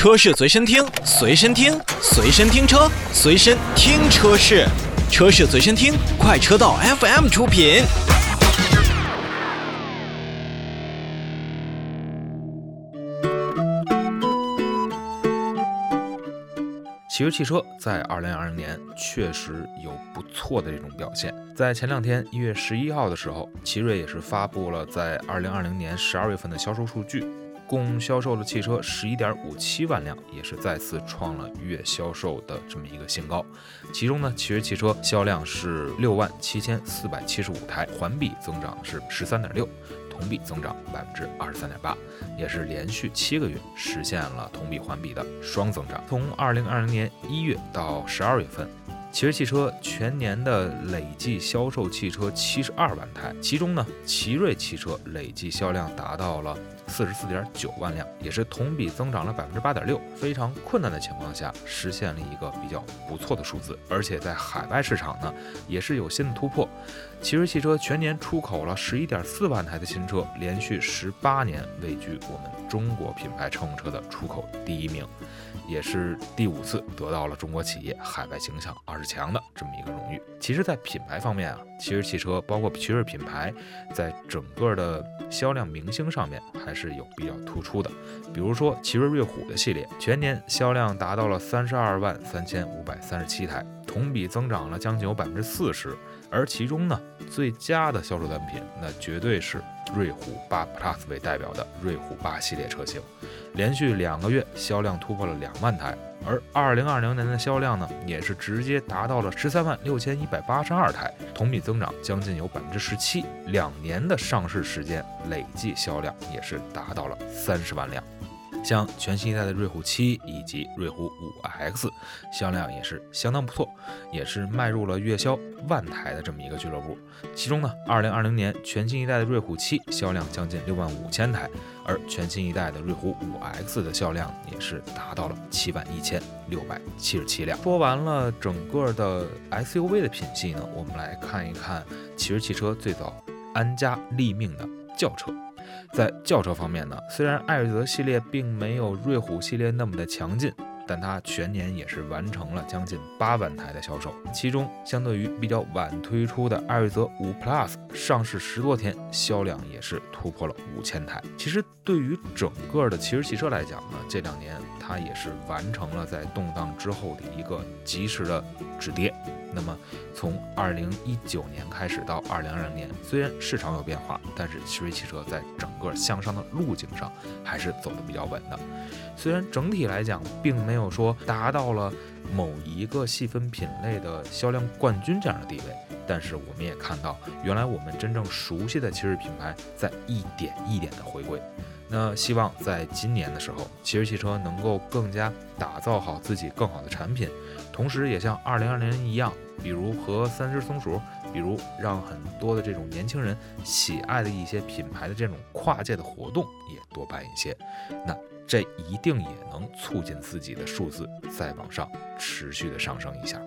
车市随身听，随身听，随身听车，随身听车市，车市随身听，快车道 FM 出品。奇瑞汽车在二零二零年确实有不错的这种表现。在前两天，一月十一号的时候，奇瑞也是发布了在二零二零年十二月份的销售数据。共销售的汽车十一点五七万辆，也是再次创了月销售的这么一个新高。其中呢，奇瑞汽车销量是六万七千四百七十五台，环比增长是十三点六，同比增长百分之二十三点八，也是连续七个月实现了同比环比的双增长。从二零二零年一月到十二月份。奇瑞汽车全年的累计销售汽车七十二万台，其中呢，奇瑞汽车累计销量达到了四十四点九万辆，也是同比增长了百分之八点六。非常困难的情况下，实现了一个比较不错的数字，而且在海外市场呢，也是有新的突破。奇瑞汽车全年出口了十一点四万台的新车，连续十八年位居我们中国品牌乘用车的出口第一名，也是第五次得到了中国企业海外形象二十强的这么一个荣誉。其实，在品牌方面啊，奇瑞汽车包括奇瑞品牌，在整个的销量明星上面还是有比较突出的。比如说，奇瑞瑞虎的系列全年销量达到了三十二万三千五百三十七台，同比增长了将近有百分之四十。而其中呢，最佳的销售单品，那绝对是瑞虎八 Plus 为代表的瑞虎八系列车型，连续两个月销量突破了两万台。而二零二零年的销量呢，也是直接达到了十三万六千一百八十二台，同比增长将近有百分之十七。两年的上市时间累计销量也是达到了三十万辆。像全新一代的瑞虎七以及瑞虎五 X，销量也是相当不错，也是迈入了月销万台的这么一个俱乐部。其中呢，二零二零年全新一代的瑞虎七销量将近六万五千台，而全新一代的瑞虎五 X 的销量也是达到了七万一千六百七十七辆。说完了整个的 SUV 的品系呢，我们来看一看奇瑞汽车最早安家立命的轿车。在轿车方面呢，虽然艾瑞泽系列并没有瑞虎系列那么的强劲，但它全年也是完成了将近八万台的销售。其中，相对于比较晚推出的艾瑞泽五 Plus，上市十多天，销量也是突破了五千台。其实，对于整个的奇瑞汽车来讲呢，这两年它也是完成了在动荡之后的一个及时的止跌。那么，从二零一九年开始到二零二零年，虽然市场有变化，但是奇瑞汽车在整个向上的路径上还是走得比较稳的。虽然整体来讲，并没有有说达到了某一个细分品类的销量冠军这样的地位，但是我们也看到，原来我们真正熟悉的奇瑞品牌在一点一点的回归。那希望在今年的时候，奇瑞汽车能够更加打造好自己更好的产品，同时也像二零二零一样，比如和三只松鼠，比如让很多的这种年轻人喜爱的一些品牌的这种跨界的活动也多办一些，那这一定也能促进自己的数字再往上持续的上升一下。